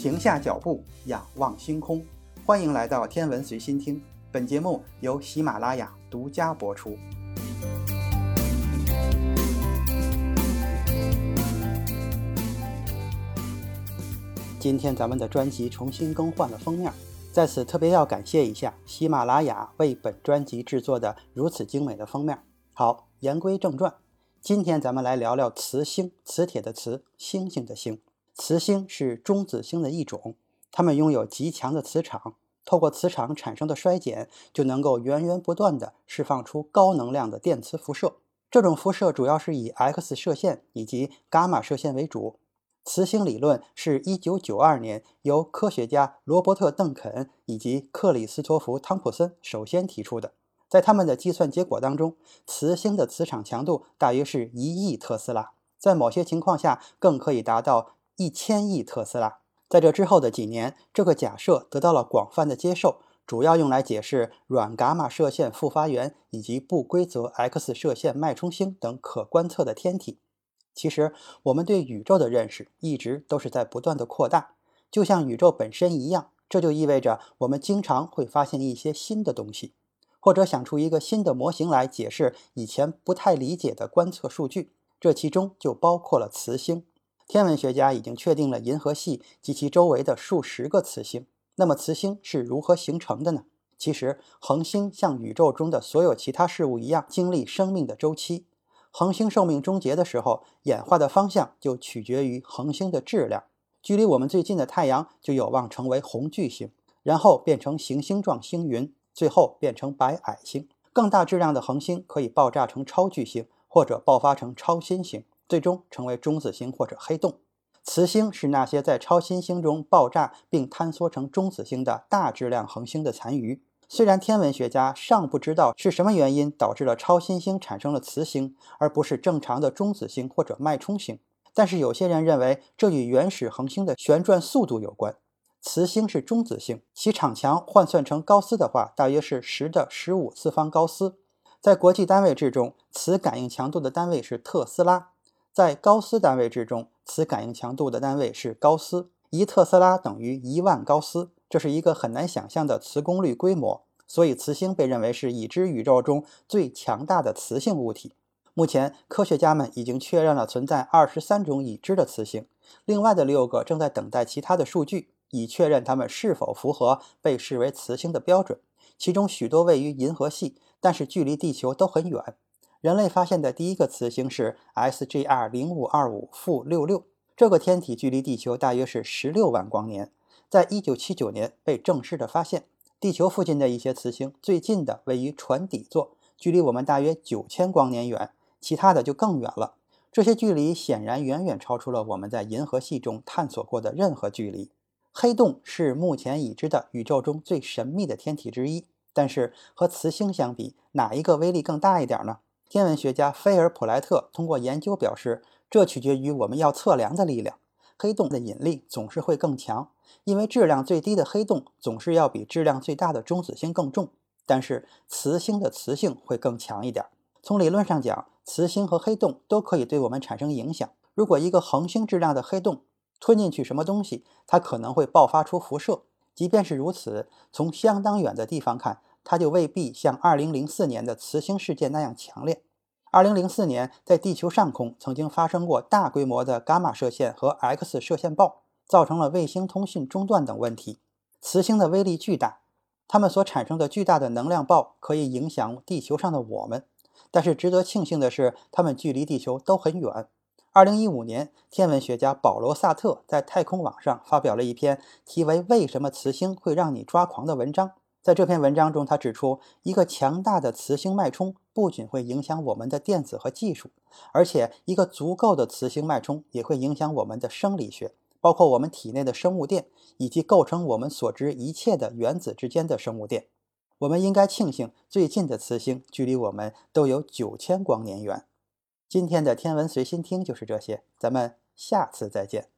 停下脚步，仰望星空。欢迎来到天文随心听，本节目由喜马拉雅独家播出。今天咱们的专辑重新更换了封面，在此特别要感谢一下喜马拉雅为本专辑制作的如此精美的封面。好，言归正传，今天咱们来聊聊磁星，磁铁的磁，星星的星。磁星是中子星的一种，它们拥有极强的磁场，透过磁场产生的衰减，就能够源源不断地释放出高能量的电磁辐射。这种辐射主要是以 X 射线以及伽马射线为主。磁星理论是一九九二年由科学家罗伯特·邓肯以及克里斯托弗·汤普森首先提出的。在他们的计算结果当中，磁星的磁场强度大约是一亿特斯拉，在某些情况下更可以达到。一千亿特斯拉，在这之后的几年，这个假设得到了广泛的接受，主要用来解释软伽马射线复发源以及不规则 X 射线脉冲星等可观测的天体。其实，我们对宇宙的认识一直都是在不断的扩大，就像宇宙本身一样。这就意味着我们经常会发现一些新的东西，或者想出一个新的模型来解释以前不太理解的观测数据。这其中就包括了磁星。天文学家已经确定了银河系及其周围的数十个磁星。那么，磁星是如何形成的呢？其实，恒星像宇宙中的所有其他事物一样，经历生命的周期。恒星寿命终结的时候，演化的方向就取决于恒星的质量。距离我们最近的太阳就有望成为红巨星，然后变成行星状星云，最后变成白矮星。更大质量的恒星可以爆炸成超巨星，或者爆发成超新星。最终成为中子星或者黑洞。磁星是那些在超新星中爆炸并坍缩成中子星的大质量恒星的残余。虽然天文学家尚不知道是什么原因导致了超新星产生了磁星，而不是正常的中子星或者脉冲星，但是有些人认为这与原始恒星的旋转速度有关。磁星是中子星，其场强换算成高斯的话，大约是十的十五次方高斯。在国际单位制中，磁感应强度的单位是特斯拉。在高斯单位制中，磁感应强度的单位是高斯，一特斯拉等于一万高斯，这是一个很难想象的磁功率规模。所以，磁星被认为是已知宇宙中最强大的磁性物体。目前，科学家们已经确认了存在二十三种已知的磁星，另外的六个正在等待其他的数据，以确认它们是否符合被视为磁星的标准。其中许多位于银河系，但是距离地球都很远。人类发现的第一个磁星是 SGR 零五二五负六六，这个天体距离地球大约是十六万光年，在一九七九年被正式的发现。地球附近的一些磁星，最近的位于船底座，距离我们大约九千光年远，其他的就更远了。这些距离显然远远超出了我们在银河系中探索过的任何距离。黑洞是目前已知的宇宙中最神秘的天体之一，但是和磁星相比，哪一个威力更大一点呢？天文学家菲尔普莱特通过研究表示，这取决于我们要测量的力量。黑洞的引力总是会更强，因为质量最低的黑洞总是要比质量最大的中子星更重。但是磁星的磁性会更强一点。从理论上讲，磁星和黑洞都可以对我们产生影响。如果一个恒星质量的黑洞吞进去什么东西，它可能会爆发出辐射。即便是如此，从相当远的地方看。它就未必像2004年的磁星事件那样强烈。2004年，在地球上空曾经发生过大规模的伽马射线和 X 射线暴，造成了卫星通讯中断等问题。磁星的威力巨大，它们所产生的巨大的能量暴可以影响地球上的我们。但是值得庆幸的是，它们距离地球都很远。2015年，天文学家保罗·萨特在太空网上发表了一篇题为《为什么磁星会让你抓狂》的文章。在这篇文章中，他指出，一个强大的磁星脉冲不仅会影响我们的电子和技术，而且一个足够的磁星脉冲也会影响我们的生理学，包括我们体内的生物电，以及构成我们所知一切的原子之间的生物电。我们应该庆幸，最近的磁星距离我们都有九千光年远。今天的天文随心听就是这些，咱们下次再见。